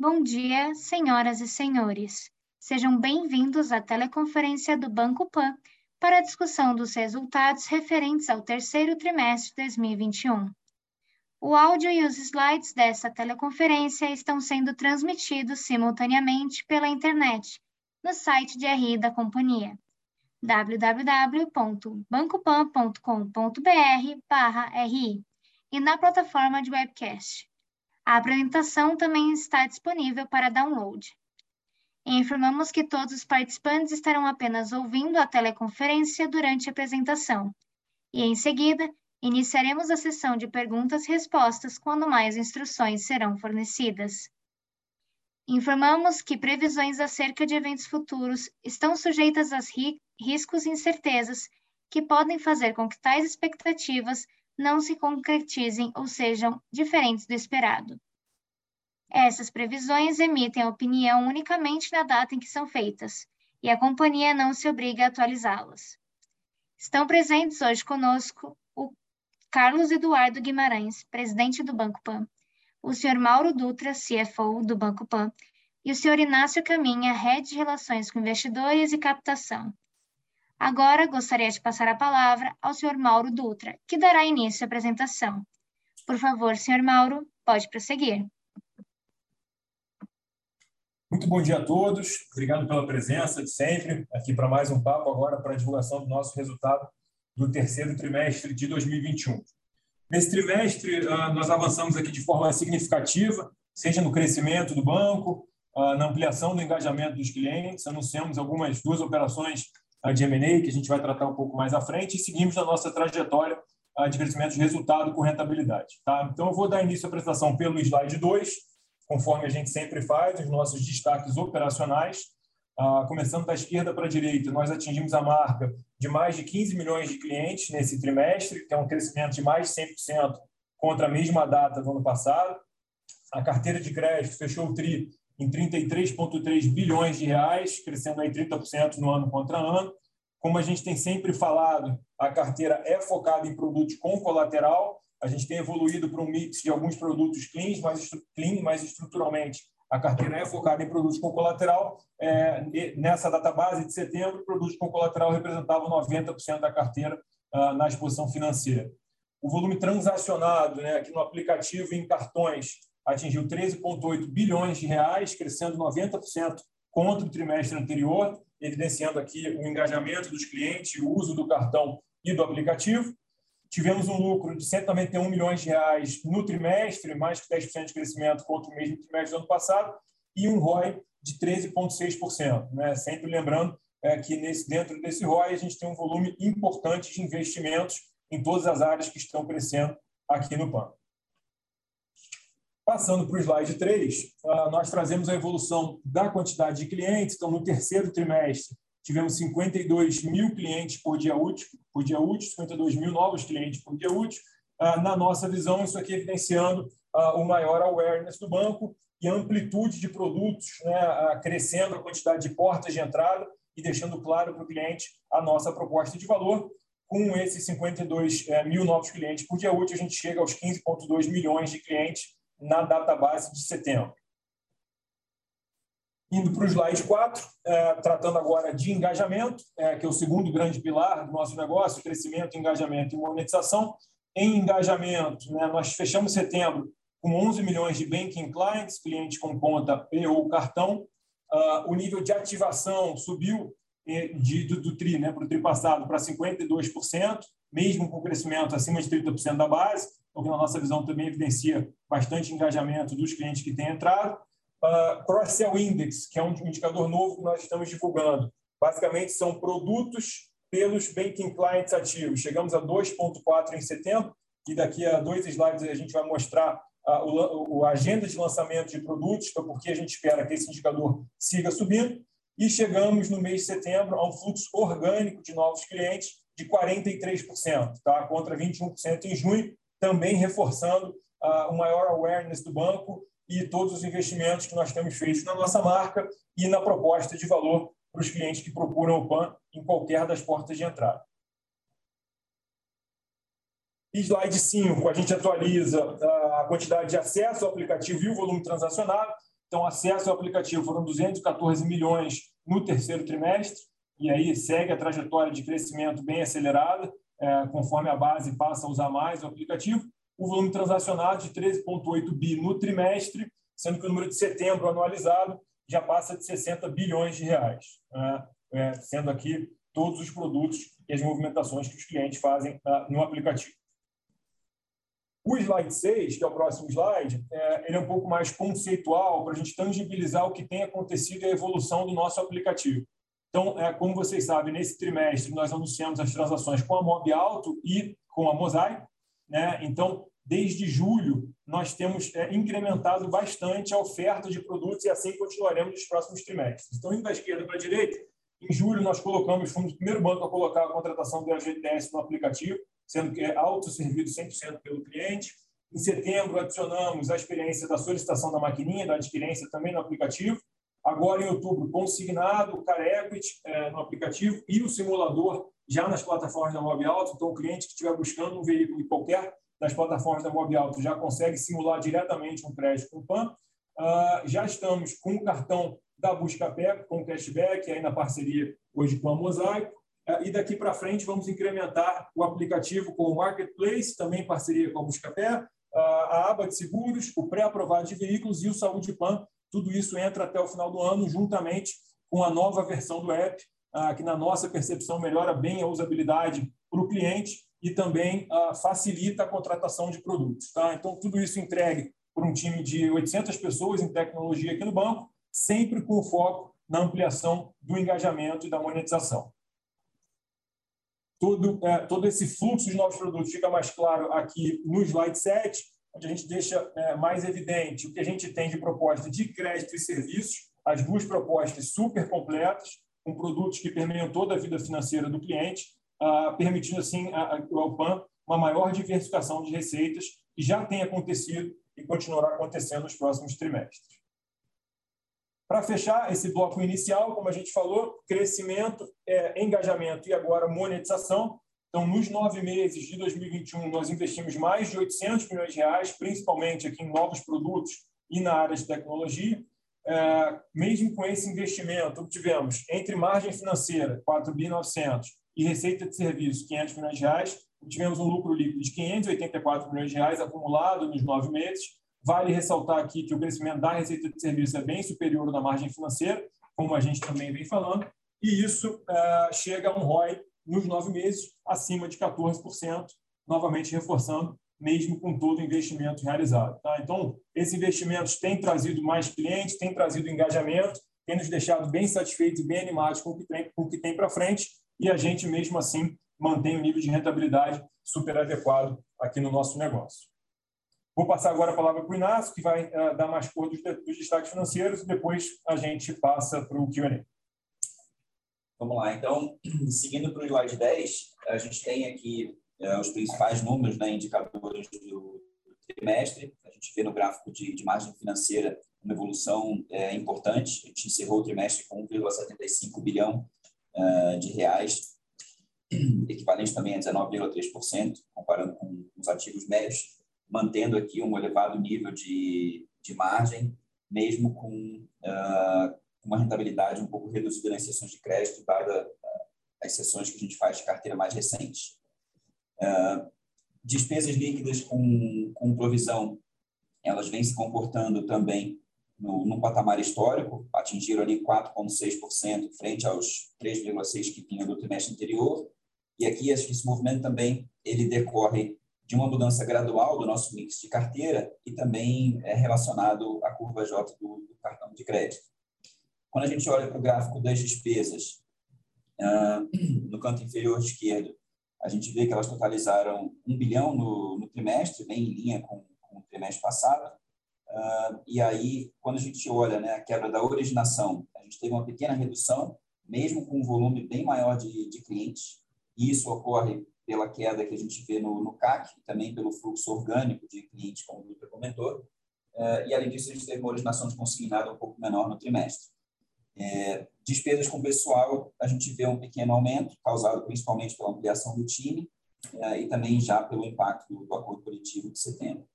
Bom dia, senhoras e senhores. Sejam bem-vindos à teleconferência do Banco Pan para a discussão dos resultados referentes ao terceiro trimestre de 2021. O áudio e os slides dessa teleconferência estão sendo transmitidos simultaneamente pela internet no site de RI da companhia www.bancopan.com.br/ri e na plataforma de webcast. A apresentação também está disponível para download. Informamos que todos os participantes estarão apenas ouvindo a teleconferência durante a apresentação. E, em seguida, iniciaremos a sessão de perguntas e respostas quando mais instruções serão fornecidas. Informamos que previsões acerca de eventos futuros estão sujeitas a ri riscos e incertezas que podem fazer com que tais expectativas não se concretizem ou sejam diferentes do esperado. Essas previsões emitem a opinião unicamente na data em que são feitas, e a companhia não se obriga a atualizá-las. Estão presentes hoje conosco o Carlos Eduardo Guimarães, presidente do Banco Pan, o Sr. Mauro Dutra, CFO do Banco Pan, e o Sr. Inácio Caminha, Head de Relações com Investidores e Captação. Agora gostaria de passar a palavra ao Sr. Mauro Dutra, que dará início à apresentação. Por favor, Sr. Mauro, pode prosseguir. Muito bom dia a todos. Obrigado pela presença de sempre aqui para mais um papo agora para a divulgação do nosso resultado do terceiro trimestre de 2021. Nesse trimestre, ah, nós avançamos aqui de forma significativa, seja no crescimento do banco, ah, na ampliação do engajamento dos clientes, anunciamos algumas duas operações de M&A, que a gente vai tratar um pouco mais à frente, e seguimos na nossa trajetória de crescimento de resultado com rentabilidade. Tá? Então, eu vou dar início à apresentação pelo slide 2, conforme a gente sempre faz, os nossos destaques operacionais. começando da esquerda para a direita, nós atingimos a marca de mais de 15 milhões de clientes nesse trimestre, que é um crescimento de mais de 100% contra a mesma data do ano passado. A carteira de crédito fechou o TRI em 33,3 bilhões de reais, crescendo aí 30% no ano contra ano. Como a gente tem sempre falado, a carteira é focada em produtos com colateral. A gente tem evoluído para um mix de alguns produtos clean, mas, clean, mas estruturalmente a carteira é focada em produtos com colateral. É, nessa data base de setembro, produtos com colateral representavam 90% da carteira ah, na exposição financeira. O volume transacionado né, aqui no aplicativo e em cartões atingiu 13,8 bilhões de reais, crescendo 90% contra o trimestre anterior, evidenciando aqui o engajamento dos clientes, o uso do cartão e do aplicativo. Tivemos um lucro de 191 milhões de reais no trimestre, mais que 10% de crescimento contra o mesmo trimestre do ano passado, e um ROI de 13,6%. Né? Sempre lembrando é, que nesse, dentro desse ROI a gente tem um volume importante de investimentos em todas as áreas que estão crescendo aqui no PAN. Passando para o slide 3, ah, nós trazemos a evolução da quantidade de clientes. Então, no terceiro trimestre, tivemos 52 mil clientes por dia útil, por dia útil 52 mil novos clientes por dia útil. Ah, na nossa visão, isso aqui evidenciando ah, o maior awareness do banco e amplitude de produtos, né, crescendo a quantidade de portas de entrada e deixando claro para o cliente a nossa proposta de valor. Com esses 52 eh, mil novos clientes por dia útil, a gente chega aos 15,2 milhões de clientes na database de setembro. Indo para o slide 4, é, tratando agora de engajamento, é, que é o segundo grande pilar do nosso negócio, crescimento, engajamento e monetização. Em engajamento, né, nós fechamos setembro com 11 milhões de banking clients, clientes com conta e ou cartão. Uh, o nível de ativação subiu de, do, do TRI né, para o TRI passado para 52%, mesmo com crescimento acima de 30% da base o que na nossa visão também evidencia bastante engajamento dos clientes que têm entrado. Uh, Cross-Sell Index, que é um indicador novo que nós estamos divulgando. Basicamente, são produtos pelos banking clients ativos. Chegamos a 2,4 em setembro, e daqui a dois slides a gente vai mostrar a, o, a agenda de lançamento de produtos, porque a gente espera que esse indicador siga subindo. E chegamos no mês de setembro a um fluxo orgânico de novos clientes de 43%, tá? contra 21% em junho, também reforçando uh, o maior awareness do banco e todos os investimentos que nós temos feito na nossa marca e na proposta de valor para os clientes que procuram o PAN em qualquer das portas de entrada. Slide 5, a gente atualiza ah, a quantidade de acesso ao aplicativo e o volume transacionado. Então, acesso ao aplicativo foram 214 milhões no terceiro trimestre, e aí segue a trajetória de crescimento bem acelerada, é, conforme a base passa a usar mais o aplicativo. O volume transacionado de 13,8 bi no trimestre, sendo que o número de setembro anualizado já passa de 60 bilhões de reais, né? é, sendo aqui todos os produtos e as movimentações que os clientes fazem tá, no aplicativo. O slide 6, que é o próximo slide, é, ele é um pouco mais conceitual para a gente tangibilizar o que tem acontecido e a evolução do nosso aplicativo. Então, é, como vocês sabem, nesse trimestre nós anunciamos as transações com a Mob Alto e com a Mosaic. Né? Então, desde julho, nós temos é, incrementado bastante a oferta de produtos e assim continuaremos nos próximos trimestres. Então, indo da esquerda para a direita, em julho nós colocamos, fomos o primeiro banco a colocar a contratação do FGTS no aplicativo, sendo que é autosservido 100% pelo cliente. Em setembro, adicionamos a experiência da solicitação da maquininha, da adquirência também no aplicativo. Agora, em outubro, consignado o Car é, no aplicativo e o simulador já nas plataformas da Mob Auto. Então, o cliente que estiver buscando um veículo qualquer das plataformas da Mob Auto já consegue simular diretamente um crédito com o PAN. Uh, já estamos com o cartão da Buscapé, com cashback, aí na parceria hoje com a Mosaico. Uh, e daqui para frente vamos incrementar o aplicativo com o Marketplace, também parceria com a Buscapé, uh, a aba de seguros, o pré-aprovado de veículos e o Saúde Plan, tudo isso entra até o final do ano, juntamente com a nova versão do app, ah, que, na nossa percepção, melhora bem a usabilidade para o cliente e também ah, facilita a contratação de produtos. Tá? Então, tudo isso entregue por um time de 800 pessoas em tecnologia aqui no banco, sempre com foco na ampliação do engajamento e da monetização. Todo, é, todo esse fluxo de novos produtos fica mais claro aqui no slide 7 onde a gente deixa é, mais evidente o que a gente tem de proposta de crédito e serviços, as duas propostas super completas, com produtos que permeiam toda a vida financeira do cliente, ah, permitindo, assim, ao PAN uma maior diversificação de receitas, que já tem acontecido e continuará acontecendo nos próximos trimestres. Para fechar esse bloco inicial, como a gente falou, crescimento, é, engajamento e agora monetização. Então, nos nove meses de 2021, nós investimos mais de 800 milhões de reais, principalmente aqui em novos produtos e na área de tecnologia. É, mesmo com esse investimento, obtivemos entre margem financeira, 4.900, e receita de serviço, 500 milhões de reais, tivemos um lucro líquido de 584 milhões de reais acumulado nos nove meses. Vale ressaltar aqui que o crescimento da receita de serviço é bem superior da margem financeira, como a gente também vem falando, e isso é, chega a um ROI nos nove meses, acima de 14%, novamente reforçando, mesmo com todo o investimento realizado. Tá? Então, esses investimentos têm trazido mais clientes, têm trazido engajamento, têm nos deixado bem satisfeitos e bem animados com o que tem, tem para frente, e a gente, mesmo assim, mantém um nível de rentabilidade super adequado aqui no nosso negócio. Vou passar agora a palavra para o Inácio, que vai uh, dar mais cor dos, dos destaques financeiros, e depois a gente passa para o Q&A. Vamos lá, então, seguindo para o slide 10, a gente tem aqui é, os principais números, né, indicadores do trimestre. A gente vê no gráfico de, de margem financeira uma evolução é, importante. A gente encerrou o trimestre com 1,75 bilhão uh, de reais, equivalente também a 19,3%, comparando com os ativos médios, mantendo aqui um elevado nível de, de margem, mesmo com uh, uma rentabilidade um pouco reduzida nas sessões de crédito, dada ah, as sessões que a gente faz de carteira mais recentes. Uh, despesas líquidas com, com provisão, elas vêm se comportando também no, num patamar histórico, atingiram ali 4,6% frente aos 3,6% que tinha no trimestre anterior, e aqui esse movimento também ele decorre de uma mudança gradual do nosso mix de carteira e também é relacionado à curva J do, do cartão de crédito. Quando a gente olha para o gráfico das despesas, uh, no canto inferior esquerdo, a gente vê que elas totalizaram um bilhão no, no trimestre, bem em linha com, com o trimestre passado. Uh, e aí, quando a gente olha né, a quebra da originação, a gente teve uma pequena redução, mesmo com um volume bem maior de, de clientes. E isso ocorre pela queda que a gente vê no, no CAC, e também pelo fluxo orgânico de clientes, como o Dutra comentou. Uh, e, além disso, a gente teve uma originação de consignado um pouco menor no trimestre. É, despesas com pessoal, a gente vê um pequeno aumento, causado principalmente pela ampliação do time é, e também já pelo impacto do, do acordo coletivo de setembro.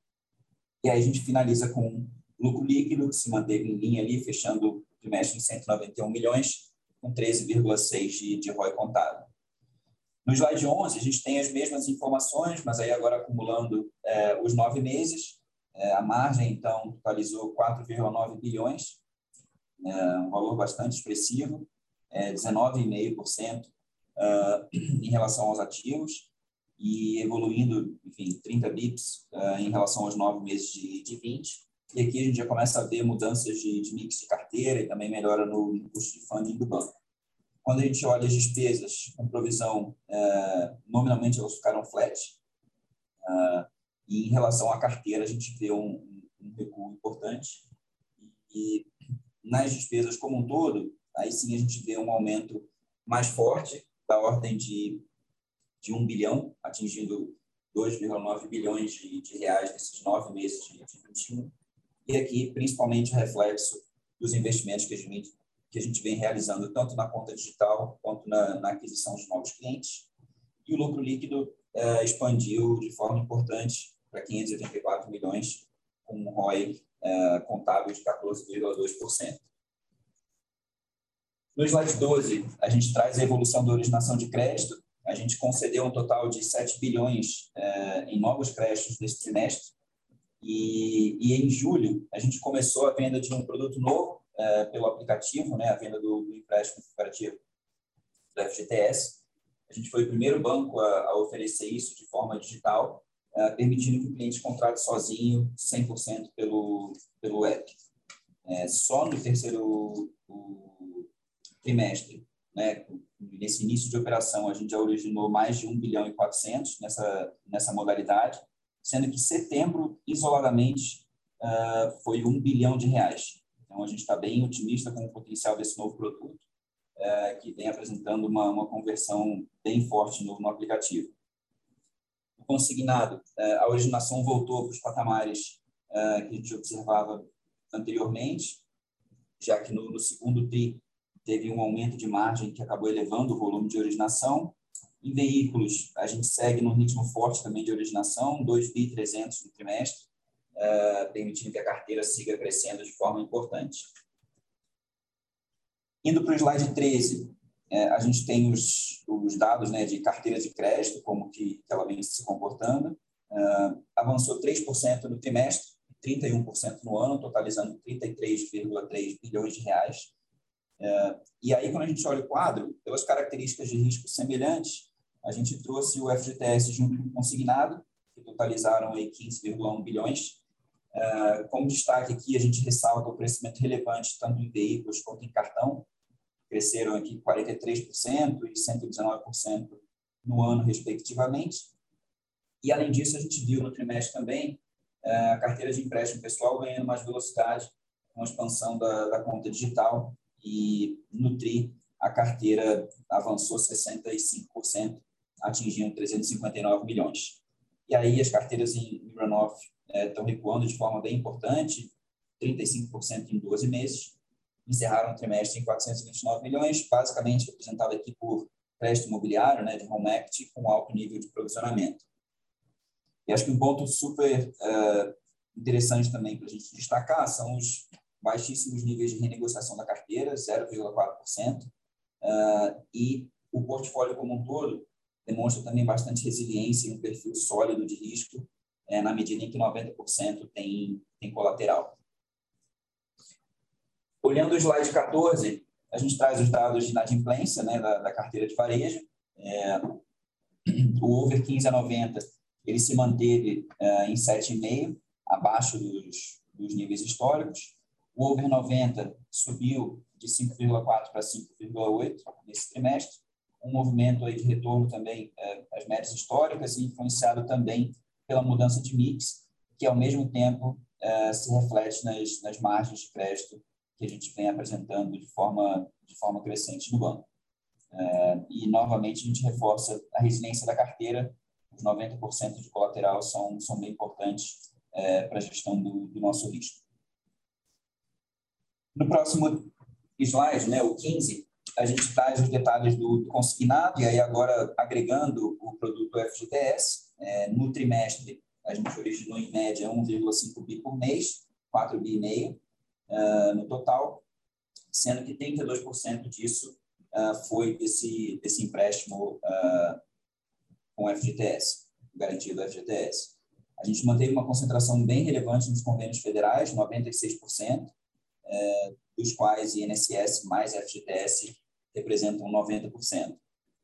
E aí a gente finaliza com Lucro líquido que se manteve em linha ali, fechando o trimestre em 191 milhões, com 13,6 de, de ROI contábil. No slide 11, a gente tem as mesmas informações, mas aí agora acumulando é, os nove meses. É, a margem, então, totalizou 4,9 bilhões, é, um valor bastante expressivo, é, 19,5% uh, em relação aos ativos e evoluindo, enfim, 30 bips uh, em relação aos nove meses de, de 20. E aqui a gente já começa a ver mudanças de, de mix de carteira e também melhora no, no custo de funding do banco. Quando a gente olha as despesas com provisão, uh, nominalmente elas ficaram flat. e em relação à carteira, a gente vê um, um recuo importante. E nas despesas como um todo, aí sim a gente vê um aumento mais forte, da ordem de, de 1 bilhão, atingindo 2,9 bilhões de, de, reais nesses nove meses de, de 21. E aqui, principalmente, o reflexo dos investimentos que a gente, que a gente vem realizando, tanto na conta digital quanto na, na aquisição de novos clientes. E o lucro líquido é, expandiu de forma importante para 584 milhões, com um ROI contábil de 14,2%. No slide 12, a gente traz a evolução da originação de crédito. A gente concedeu um total de 7 bilhões é, em novos créditos nesse trimestre. E, e, em julho, a gente começou a venda de um produto novo é, pelo aplicativo, né, a venda do, do empréstimo cooperativo do FGTS. A gente foi o primeiro banco a, a oferecer isso de forma digital, permitindo que o cliente contrate sozinho 100% pelo, pelo app. É, só no terceiro trimestre, né, nesse início de operação, a gente já originou mais de 1 bilhão e 400 nessa, nessa modalidade, sendo que setembro, isoladamente, uh, foi 1 bilhão de reais. Então, a gente está bem otimista com o potencial desse novo produto, uh, que vem apresentando uma, uma conversão bem forte no, no aplicativo. Consignado, uh, a originação voltou para os patamares que a gente observava anteriormente, já que no, segundo TRI teve um aumento de margem que acabou elevando o volume de originação. Em veículos, a gente segue num ritmo forte também de originação, 2.300 no trimestre, uh, permitindo que a carteira siga crescendo de forma importante. Indo para o slide 13, é, a gente tem os, os dados né, de carteira de crédito, como que, que ela vem se comportando. Uh, avançou 3% no trimestre, 31% no ano, totalizando 33,3 bilhões de reais. É, e aí, quando a gente olha o quadro, pelas características de risco semelhantes, a gente trouxe o FGTS junto com o consignado, que totalizaram 15,1 bilhões. É, como destaque aqui, a gente ressalta o crescimento relevante tanto em veículos quanto em cartão, cresceram aqui 43% e 119% no ano, respectivamente. E, além disso, a gente viu no trimestre também é, a carteira de empréstimo pessoal ganhando mais velocidade com a expansão da, da conta digital e no TRI a carteira avançou 65%, atingindo 359 milhões. E aí as carteiras em runoff é, estão recuando de forma bem importante, 35% em 12 meses, encerraram o trimestre em 429 milhões, basicamente representado aqui por crédito imobiliário, né, de home equity, com alto nível de provisionamento. E acho que um ponto super uh, interessante também para a gente destacar são os baixíssimos níveis de renegociação da carteira, 0,4%, uh, e o portfólio como um todo demonstra também bastante resiliência e um perfil sólido de risco, uh, na medida em que 90% tem, tem colateral. Olhando o slide 14, a gente traz os dados de inadimplência né, da, da carteira de varejo. É, o over 15 a 90 ele se manteve é, em 7,5, abaixo dos, dos níveis históricos. O over 90 subiu de 5,4 para 5,8 nesse trimestre, um movimento aí de retorno também é, às médias históricas e influenciado também pela mudança de mix, que ao mesmo tempo é, se reflete nas, nas margens de crédito que a gente vem apresentando de forma, de forma crescente no banco. É, e, novamente, a gente reforça a resiliência da carteira, os 90% de colateral são, são bem importantes é, para a gestão do, do nosso risco. No próximo slide, né, o 15, a gente traz os detalhes do, consignado, e aí agora agregando o produto FGTS, é, no trimestre a gente originou em média 1,5 bi por mês, 4 bi e meio uh, no total, sendo que 32% disso uh, foi desse, desse empréstimo uh, com FGTS, garantido FGTS. A gente manteve uma concentração bem relevante nos convênios federais, 96%, dos quais INSS mais FGTS representam 90%.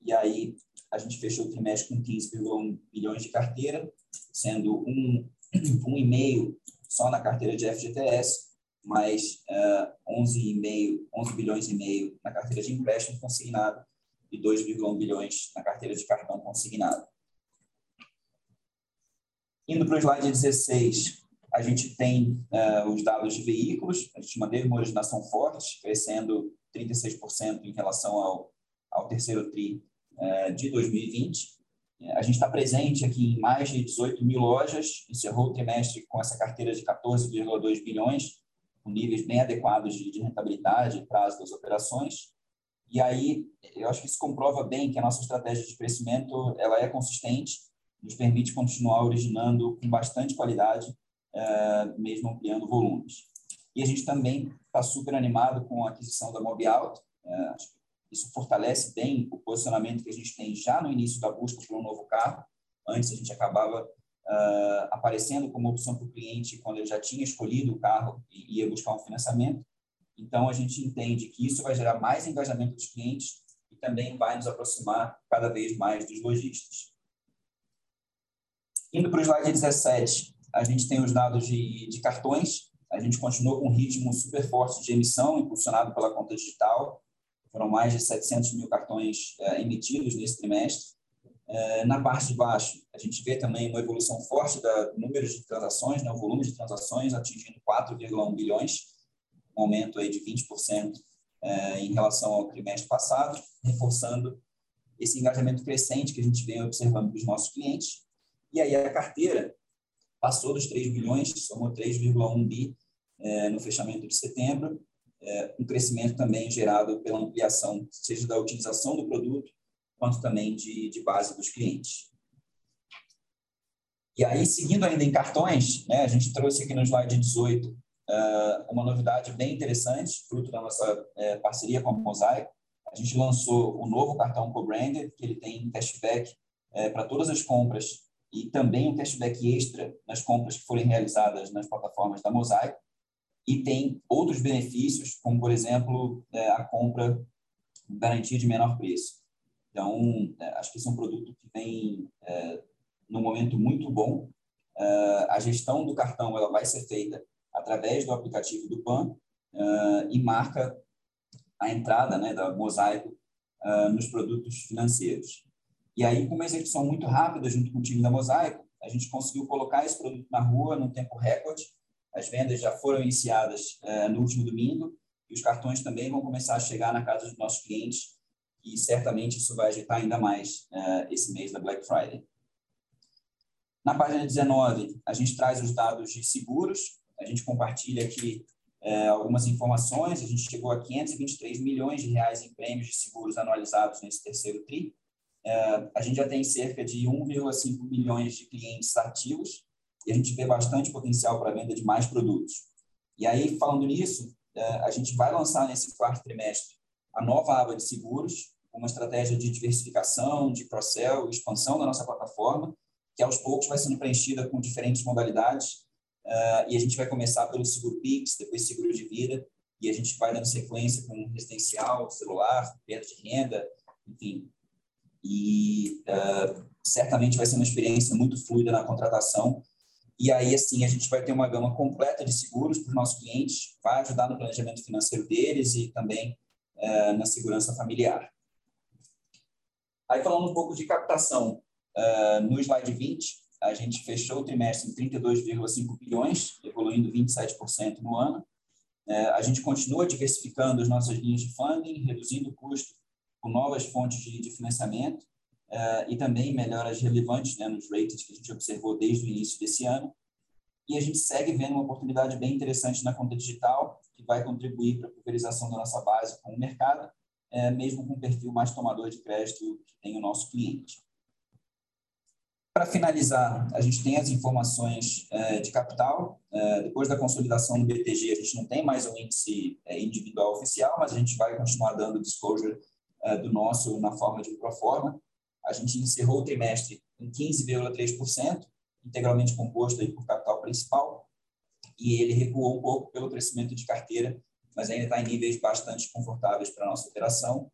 E aí, a gente fechou o trimestre com 15,1 bilhões de carteira, sendo um, um e meio só na carteira de FGTS, mais uh, 11,5 11 bilhões e meio na carteira de empréstimo consignado e 2,1 bilhões na carteira de cartão consignado. Indo para o slide 16, a gente tem uh, os dados de veículos, a gente manteve uma originação forte, crescendo 36% em relação ao, ao terceiro TRI uh, de 2020. A gente está presente aqui em mais de 18 mil lojas, encerrou o trimestre com essa carteira de 14,2 bilhões, com níveis bem adequados de, de rentabilidade e prazo das operações. E aí, eu acho que isso comprova bem que a nossa estratégia de crescimento ela é consistente, nos permite continuar originando com bastante qualidade, é, mesmo ampliando volumes. E a gente também está super animado com a aquisição da Mobiauto. É, isso fortalece bem o posicionamento que a gente tem já no início da busca por um novo carro. Antes a gente acabava uh, aparecendo como opção para o cliente quando ele já tinha escolhido o carro e ia buscar um financiamento. Então, a gente entende que isso vai gerar mais engajamento dos clientes e também vai nos aproximar cada vez mais dos lojistas. Indo para o slide 17, a gente tem os dados de, de cartões. A gente continuou com um ritmo super forte de emissão, impulsionado pela conta digital. Foram mais de 700 mil cartões uh, emitidos nesse trimestre. É, na parte de baixo, a gente vê também uma evolução forte do número de transações, né, o volume de transações atingindo 4,1 bilhões, um aumento aí de 20% é, em relação ao trimestre passado, reforçando esse engajamento crescente que a gente vem observando dos nossos clientes. E aí a carteira passou dos 3 bilhões, somou 3,1 bi é, no fechamento de setembro, um crescimento também gerado pela ampliação, seja da utilização do produto, quanto também de, de base dos clientes. E aí, seguindo ainda em cartões, né, a gente trouxe aqui no slide 18 uh, ah, uma novidade bem interessante, fruto da nossa uh, parceria com a Mosaico. A gente lançou o novo cartão co-branded, que ele tem cashback uh, para todas as compras e também um cashback extra nas compras que forem realizadas nas plataformas da Mosaico. E tem outros benefícios, como, por exemplo, eh, a compra garantia de menor preço. Então, é, acho que esse é um produto que vem é, num momento muito bom. É, a gestão do cartão ela vai ser feita através do aplicativo do PAN é, e marca a entrada né, da Mosaico é, nos produtos financeiros. E aí, com uma execução muito rápida junto com o time da Mosaico, a gente conseguiu colocar esse produto na rua num tempo recorde. As vendas já foram iniciadas é, no último domingo e os cartões também vão começar a chegar na casa dos nossos clientes e certamente isso vai agitar ainda mais uh, esse mês da Black Friday. Na página 19, a gente traz os dados de seguros, a gente compartilha aqui uh, algumas informações, a gente chegou a 523 milhões de reais em prêmios de seguros anualizados nesse terceiro TRI, uh, a gente já tem cerca de 1,5 milhões de clientes ativos e a gente vê bastante potencial para a venda de mais produtos. E aí, falando nisso, a gente vai lançar nesse quarto trimestre a nova aba de seguros, uma estratégia de diversificação, de cross-sell, expansão da nossa plataforma, que aos poucos vai sendo preenchida com diferentes modalidades. Uh, e a gente vai começar pelo seguro Pix, depois seguro de vida, e a gente vai dando sequência com residencial, celular, perda de renda, enfim. E uh, certamente vai ser uma experiência muito fluida na contratação. E aí, assim, a gente vai ter uma gama completa de seguros para os nossos clientes, vai ajudar no planejamento financeiro deles e também uh, na segurança familiar. Aí, falando um pouco de captação, uh, no slide 20, a gente fechou o trimestre em 32,5 bilhões, evoluindo 27% no ano. Uh, a gente continua diversificando as nossas linhas de funding, reduzindo o custo com novas fontes de, financiamento e também melhoras relevantes né, nos ratings que a gente observou desde o início desse ano. E a gente segue vendo uma oportunidade bem interessante na conta digital, que vai contribuir para a pulverização da nossa base com o mercado, é, mesmo com perfil mais tomador de crédito que tem o nosso cliente. Para finalizar, a gente tem as informações de capital. depois da consolidação do BTG, a gente não tem mais um índice individual oficial, mas a gente vai continuar dando disclosure do nosso na forma de proforma. A gente encerrou o trimestre em 15,3%, integralmente composto aí por capital principal, e ele recuou um pouco pelo crescimento de carteira, mas ainda está em níveis bastante confortáveis para a nossa operação.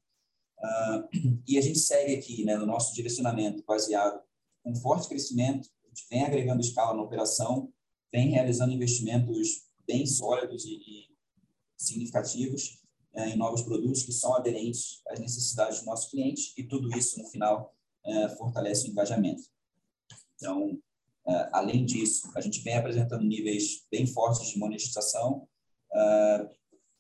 Uh, e a gente segue aqui né, no nosso direcionamento baseado com forte crescimento, a gente vem agregando escala na operação, vem realizando investimentos bem sólidos e, significativos uh, em novos produtos que são aderentes às necessidades dos nossos clientes, e tudo isso, no final, uh, fortalece o engajamento. Então, além disso, a gente vem apresentando níveis bem fortes de monetização, uh,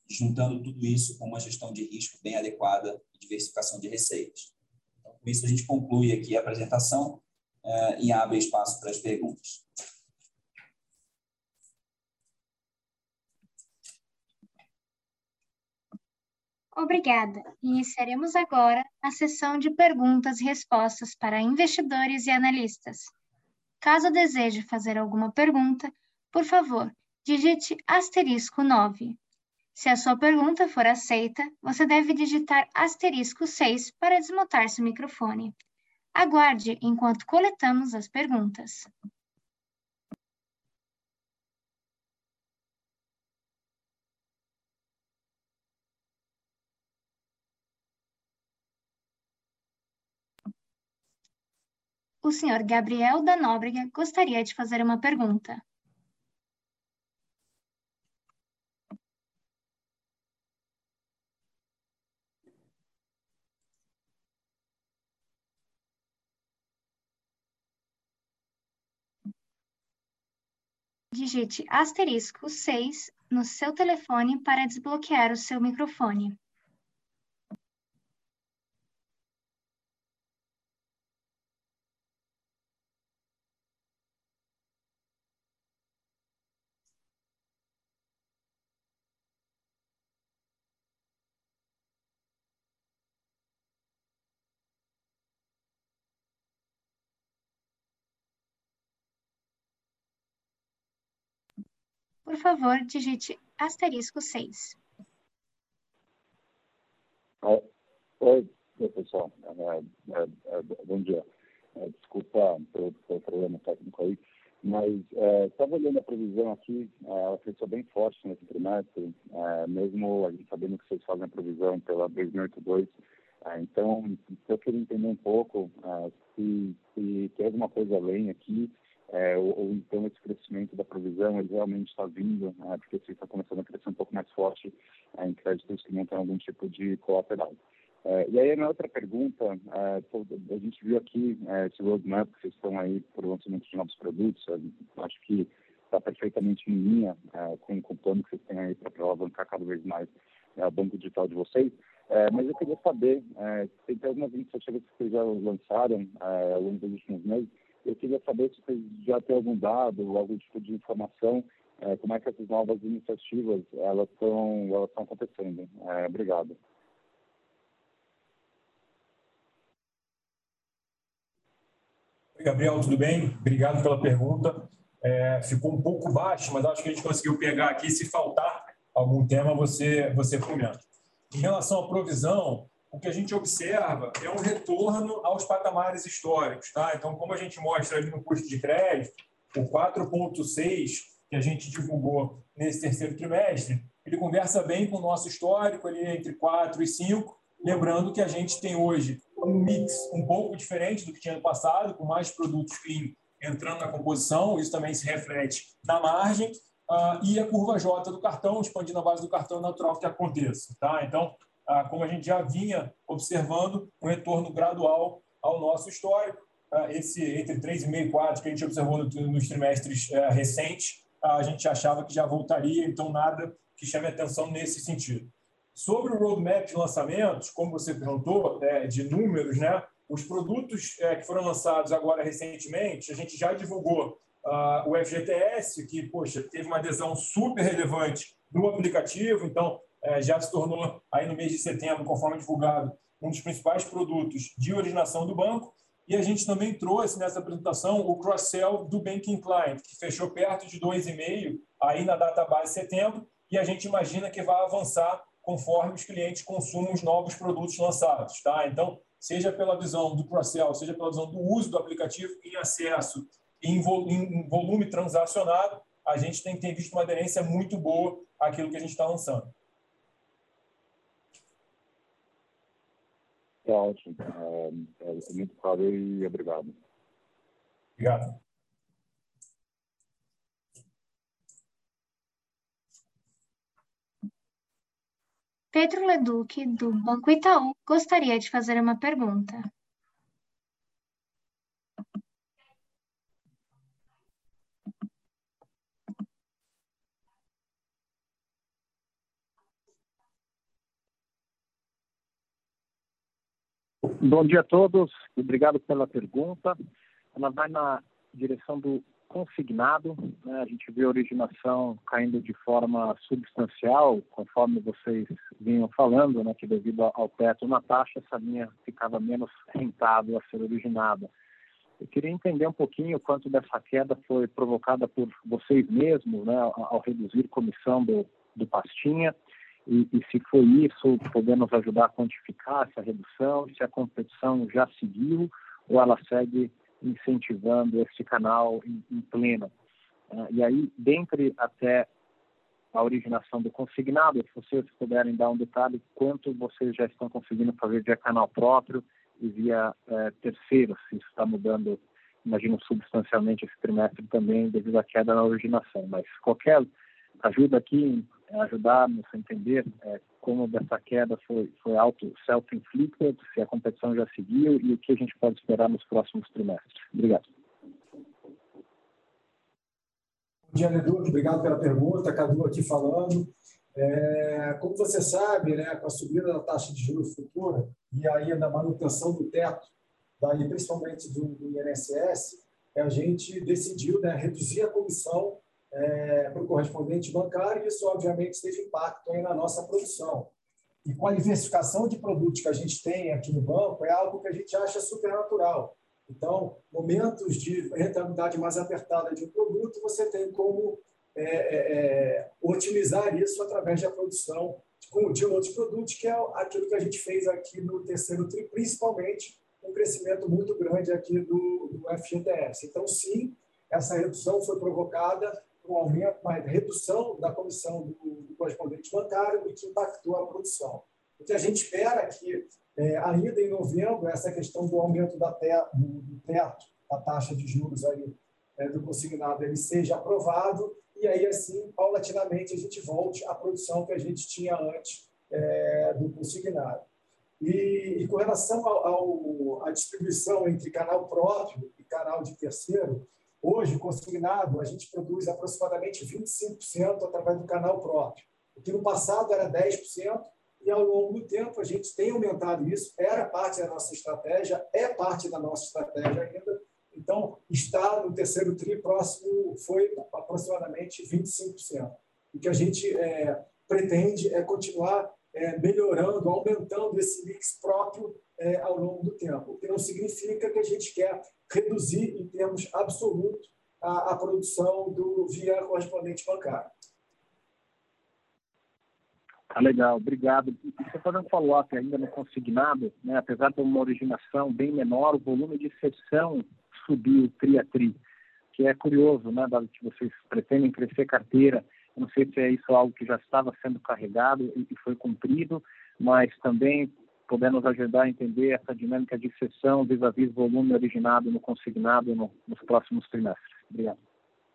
juntando tudo isso com uma gestão de risco bem adequada e diversificação de receitas. Então, com isso, a gente conclui aqui a apresentação uh, e abre espaço para as perguntas. Obrigada. Iniciaremos agora a sessão de perguntas e respostas para investidores e analistas. Caso deseje fazer alguma pergunta, por favor, digite asterisco 9. Se a sua pergunta for aceita, você deve digitar asterisco 6 para desmutar seu microfone. Aguarde enquanto coletamos as perguntas. O senhor Gabriel da Nóbrega gostaria de fazer uma pergunta. Digite asterisco 6 no seu telefone para desbloquear o seu microfone. Por favor, digite asterisco 6. Oi, pessoal. É, é, é, bom dia. Desculpa pelo, pelo, problema técnico aí, mas estava olhando a previsão aqui, ela cresceu bem forte nesse trimestre, mesmo a gente sabendo que vocês fazem a previsão pela 2082. então, eu queria entender um pouco se, se tem alguma coisa além aqui, é, ou, ou, então esse crescimento da provisão ele realmente está vindo, né, porque você está começando a crescer um pouco mais forte é, em créditos que não têm algum tipo de colateral. É, e aí a minha outra pergunta, é, a gente viu aqui é, esse roadmap que vocês estão aí para o lançamento de novos produtos, acho que está perfeitamente em linha é, com, com o plano que vocês têm aí para alavancar cada vez mais o banco digital de vocês. É, mas eu queria saber, é, se tem algumas iniciativas que vocês já lançaram é, ao longo dos últimos meses, eu queria saber se vocês já têm algum dado, algum tipo de informação, é, como é que essas novas iniciativas elas estão elas acontecendo. É, obrigado. Oi, Gabriel, tudo bem? Obrigado pela pergunta. É, ficou um pouco baixo, mas acho que a gente conseguiu pegar aqui. Se faltar algum tema, você, você comenta. Em relação à provisão, o que a gente observa é um retorno aos patamares históricos. Tá? Então, como a gente mostra ali no custo de crédito, o 4,6 que a gente divulgou nesse terceiro trimestre, ele conversa bem com o nosso histórico, ali entre 4 e 5. Lembrando que a gente tem hoje um mix um pouco diferente do que tinha no passado, com mais produtos clean entrando na composição, isso também se reflete na margem, uh, e a curva J do cartão, expandindo a base do cartão, natural que aconteça. Tá? Então, como a gente já vinha observando, um retorno gradual ao nosso histórico. Ah, esse entre 3,5 e 4 que a gente observou nos trimestres eh, recentes, ah, a gente achava que já voltaria, então nada que chame atenção nesse sentido. Sobre o roadmap de lançamentos, como você perguntou, né, de números, né, os produtos eh, que foram lançados agora recentemente, a gente já divulgou uh, o FGTS, que, poxa, teve uma adesão super relevante no aplicativo, então já se tornou, aí no mês de setembro, conforme divulgado, um dos principais produtos de originação do banco. E a gente também trouxe nessa apresentação o cross-sell do Banking Client, que fechou perto de 2,5 aí na data base setembro, e a gente imagina que vai avançar conforme os clientes consumam os novos produtos lançados. Tá? Então, seja pela visão do cross-sell, seja pela visão do uso do aplicativo em acesso em volume transacionado, a gente tem, tem visto uma aderência muito boa àquilo que a gente está lançando. É ótimo. É, é muito claro e obrigado. Obrigado. Pedro Leduc, do Banco Itaú, gostaria de fazer uma pergunta. Bom dia a todos, obrigado pela pergunta. Ela vai na direção do consignado, né? a gente vê a originação caindo de forma substancial, conforme vocês vinham falando, né? que devido ao teto na taxa, essa linha ficava menos rentável a ser originada. Eu queria entender um pouquinho quanto dessa queda foi provocada por vocês mesmos, né? ao reduzir comissão do, do Pastinha, e, e, se foi isso, poder nos ajudar a quantificar essa redução, se a competição já seguiu ou ela segue incentivando esse canal em, em pleno. Uh, e aí, dentre até a originação do consignado, se vocês puderem dar um detalhe, quanto vocês já estão conseguindo fazer via canal próprio e via uh, terceiro, se isso está mudando, imagino, substancialmente esse trimestre também, devido à queda na originação. Mas qualquer ajuda aqui em ajudar-nos a entender é, como dessa queda foi, foi auto self-inflicted, se a competição já seguiu e o que a gente pode esperar nos próximos trimestres. Obrigado. Bom dia, Edu. Obrigado pela pergunta. Cadu aqui falando. É, como você sabe, né, com a subida da taxa de juros futura e aí da manutenção do teto, daí principalmente do, do INSS, a gente decidiu né, reduzir a comissão é, para o correspondente bancário, e isso, obviamente, teve impacto aí na nossa produção. E com a diversificação de produtos que a gente tem aqui no banco, é algo que a gente acha supernatural. Então, momentos de rentabilidade mais apertada de um produto, você tem como é, é, é otimizar isso através da produção de outros produtos, que é aquilo que a gente fez aqui no terceiro TRI, principalmente um crescimento muito grande aqui do, do FGTS. Então, sim, essa redução foi provocada um aumento, uma redução da comissão do, do correspondente bancário e que impactou a produção. O que a gente espera é que, é, ainda em novembro, essa questão do aumento da te, do, do teto, da taxa de juros aí, é, do consignado, ele seja aprovado e aí, assim, paulatinamente, a gente volte à produção que a gente tinha antes é, do consignado. E, e com relação à distribuição entre canal próprio e canal de terceiro, Hoje, consignado, a gente produz aproximadamente 25% através do canal próprio, o que no passado era 10%, e ao longo do tempo a gente tem aumentado isso, era parte da nossa estratégia, é parte da nossa estratégia ainda. Então, está no terceiro TRI próximo, foi aproximadamente 25%. O que a gente é, pretende é continuar é, melhorando, aumentando esse mix próprio é, ao longo do tempo, o que não significa que a gente quer reduzir em termos absolutos a, a produção do via correspondente bancário. Tá legal, obrigado. E você fazendo um follow-up ainda no consignado, né, apesar de uma originação bem menor, o volume de sessão subiu tri a tri, que é curioso, né, dado que vocês pretendem crescer carteira. Eu não sei se é isso algo que já estava sendo carregado e foi cumprido, mas também poder nos ajudar a entender essa dinâmica de sessão vis-à-vis volume originado no consignado no, nos próximos trimestres. Obrigado.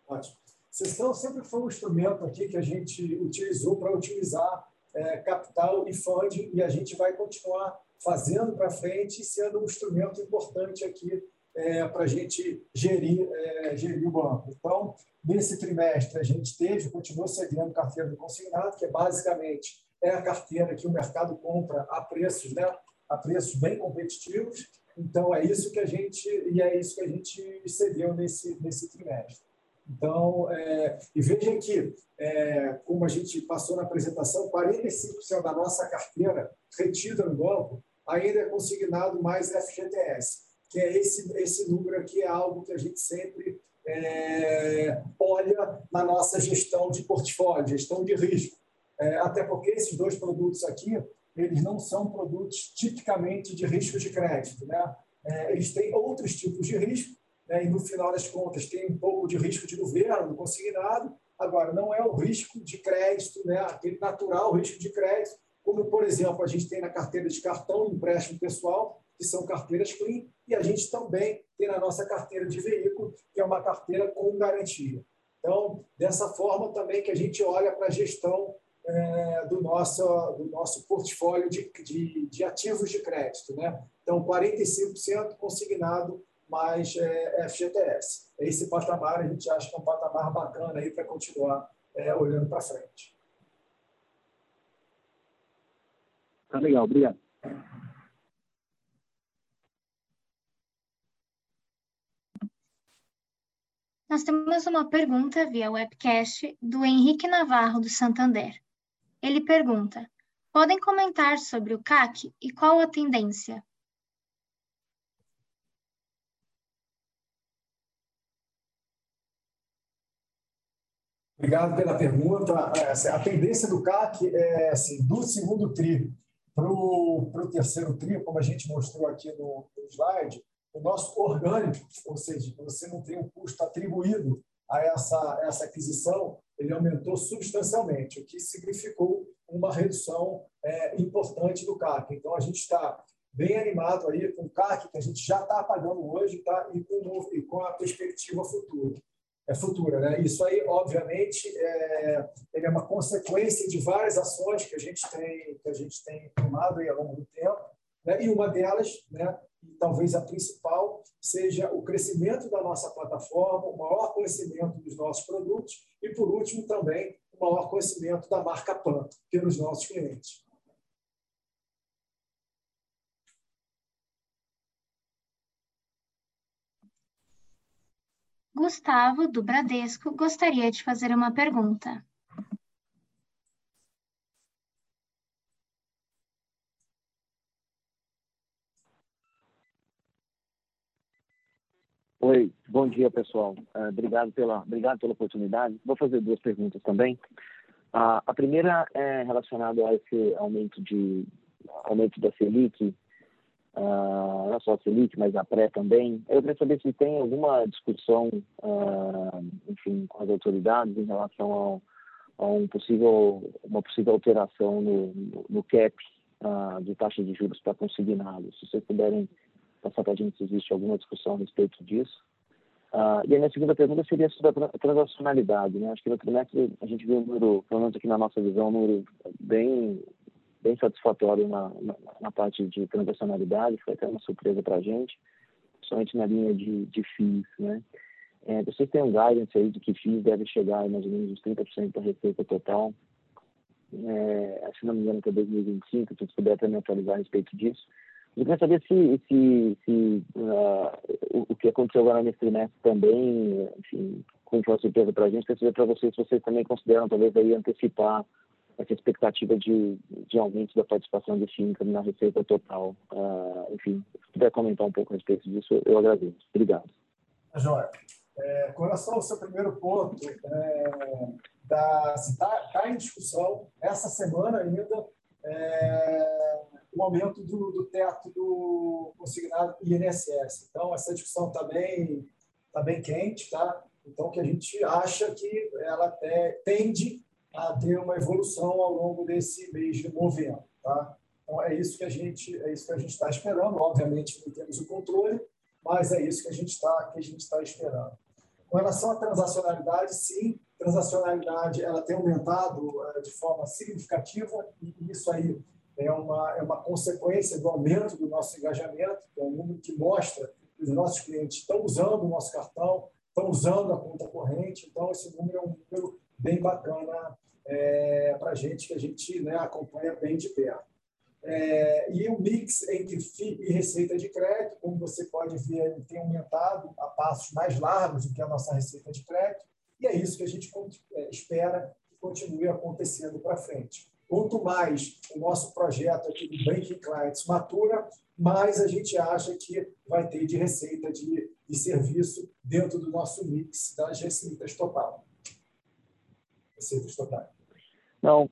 Ótimo. Sessão sempre foi um instrumento aqui que a gente utilizou para otimizar é, capital e funding e a gente vai continuar fazendo para frente sendo um instrumento importante aqui é, para a gente gerir, é, gerir o banco. Então, nesse trimestre, a gente teve, continuou cedendo carteira do consignado, que é basicamente é a carteira que o mercado compra a preços, né, a preços bem competitivos. Então é isso que a gente e é isso que a gente cedeu nesse nesse trimestre. Então, é, e vejam que, é, como a gente passou na apresentação, 45% da nossa carteira retida no banco ainda é consignado mais FGTS, que é esse, esse número aqui, é algo que a gente sempre é, olha na nossa gestão de portfólio, gestão de risco. É, até porque esses dois produtos aqui, eles não são produtos tipicamente de risco de crédito. Né? É, eles têm outros tipos de risco, né? e no final das contas tem um pouco de risco de governo, do consignado, agora não é o risco de crédito, né? aquele natural risco de crédito, como, por exemplo, a gente tem na carteira de cartão e empréstimo pessoal, que são carteiras clean, e a gente também tem na nossa carteira de veículo, que é uma carteira com garantia. Então, dessa forma também que a gente olha para a gestão é, do, nosso, do nosso portfólio de, de, de, ativos de crédito. Né? Então, 45% consignado mais é, FGTS. Esse patamar a gente acha que é um patamar bacana para continuar é, olhando para frente. Tá legal, obrigado. Nós temos uma pergunta via webcast do Henrique Navarro, do Santander. Ele pergunta: podem comentar sobre o CAC e qual a tendência? Obrigado pela pergunta. É, a tendência do CAC é assim, do segundo TRI para o terceiro TRI, como a gente mostrou aqui no, no slide, o nosso orgânico, ou seja, você não tem um custo atribuído a essa, essa aquisição, ele aumentou substancialmente, o que significou uma redução é, importante do CAC. Então, a gente está bem animado aí com o CAC, que a gente já está pagando hoje tá? e, com, e com a perspectiva futura. É futura, né? Isso aí, obviamente, é, é uma consequência de várias ações que a gente tem que a gente tem tomado aí ao longo do tempo, né? E uma delas, né, talvez a principal, seja o crescimento da nossa plataforma, o maior conhecimento dos nossos produtos e, por último, também o maior conhecimento da marca PAN pelos nossos clientes. Gustavo, do Bradesco, gostaria de fazer uma pergunta. Oi, bom dia pessoal. Uh, obrigado pela obrigado pela oportunidade. Vou fazer duas perguntas também. Uh, a primeira é relacionada a esse aumento de aumento da Selic, uh, não só a Selic, mas a pré também. Eu queria saber se tem alguma discussão, enfim, com as autoridades em relação ao, a um possível uma possível alteração no, no, no cap de taxa de juros para consignados. Se vocês puderem passar para a gente se existe alguma discussão a respeito disso. Uh, e a minha segunda pergunta seria sobre a transacionalidade. Né? Acho que no trimestre a gente viu um número, pelo menos aqui na nossa visão, um número bem, bem satisfatório na, na, na parte de transacionalidade, foi até uma surpresa para a gente, principalmente na linha de, de FIIs. Né? É, vocês têm um guidance aí de que FIIs deve chegar mais ou menos uns 30% da receita total, é, se não me engano, até 2025, se vocês puderem também atualizar a respeito disso. Eu queria saber se, se, se uh, o, que aconteceu agora nesse trimestre também, enfim, como foi uma surpresa para a gente, queria saber para vocês se vocês também consideram talvez aí antecipar essa expectativa de, de aumento da participação do FINCA na receita total. Uh, enfim, se puder comentar um pouco a respeito disso, eu agradeço. Obrigado. Joia. É, com relação ao seu primeiro ponto, é, está tá em discussão essa semana ainda o aumento do, do, teto do consignado INSS. Então, essa discussão está bem, tá bem quente, tá? Então, que a gente acha que ela tende a ter uma evolução ao longo desse mês de novembro, tá? Então, é isso que a gente é isso que a gente está esperando. Obviamente, não temos o controle, mas é isso que a gente está que a gente está esperando. Com relação à transacionalidade, sim, transacionalidade ela tem aumentado uh, de forma significativa e isso aí é uma, é uma consequência do aumento do nosso engajamento, que é um número que mostra que os nossos clientes estão usando o nosso cartão, estão usando a conta corrente, então esse número é um número bem bacana é, para a gente, que a gente né, acompanha bem de perto. É, e o mix entre FII e receita de crédito, como você pode ver, tem aumentado a passos mais largos do que a nossa receita de crédito, e é isso que a gente é, espera que continue acontecendo para frente. Quanto mais o nosso projeto aqui do Banking Clients matura, mais a gente acha que vai ter de receita de, de serviço dentro do nosso mix das receitas total. Receitas totais. Não,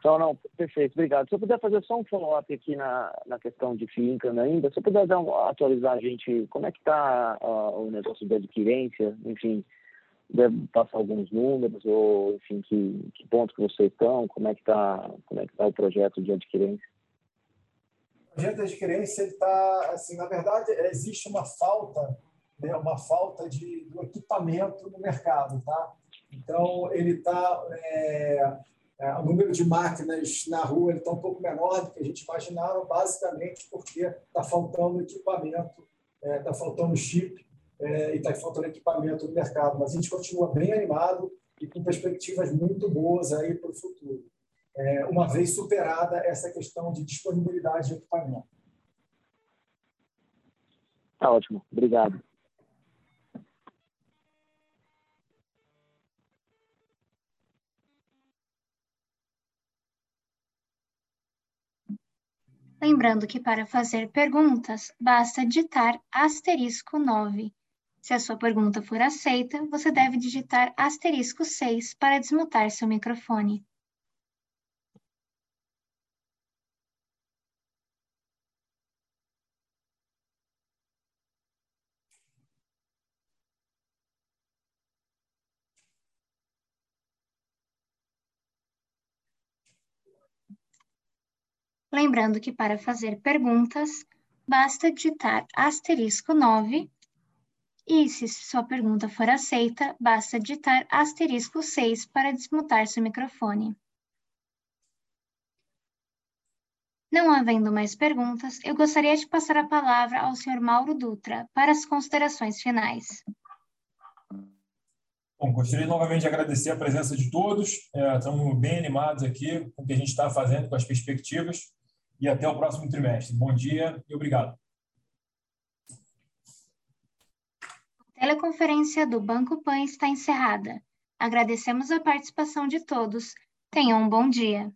então, não, perfeito, obrigado. Se eu puder fazer só um follow-up aqui na, na questão de FIINCA ainda, se eu puder dar um, atualizar a gente como é que está uh, o negócio de adquirência, enfim, deve passar alguns números, ou, enfim, que, que ponto que vocês estão, como é que está é que tá o projeto de adquirência? O projeto de adquirência, está, assim, na verdade, existe uma falta, né, uma falta de, do equipamento no mercado, tá? Então, ele está... É, é, o número de máquinas na rua está um pouco menor do que a gente imaginava, basicamente porque está faltando equipamento, está é, faltando chip é, e está faltando equipamento no mercado. Mas a gente continua bem animado e com perspectivas muito boas aí para o futuro, é, uma vez superada essa questão de disponibilidade de equipamento. Tá ótimo, obrigado. Lembrando que para fazer perguntas, basta digitar asterisco 9. Se a sua pergunta for aceita, você deve digitar asterisco 6 para desmutar seu microfone. Lembrando que para fazer perguntas, basta digitar asterisco 9 e, se sua pergunta for aceita, basta digitar asterisco 6 para desmutar seu microfone. Não havendo mais perguntas, eu gostaria de passar a palavra ao Sr. Mauro Dutra para as considerações finais. Bom, gostaria novamente de agradecer a presença de todos. É, estamos bem animados aqui com o que a gente está fazendo, com as perspectivas e até o próximo trimestre. Bom dia e obrigado. Teleconferência do Banco Pan está encerrada. Agradecemos a participação de todos. Tenham um bom dia.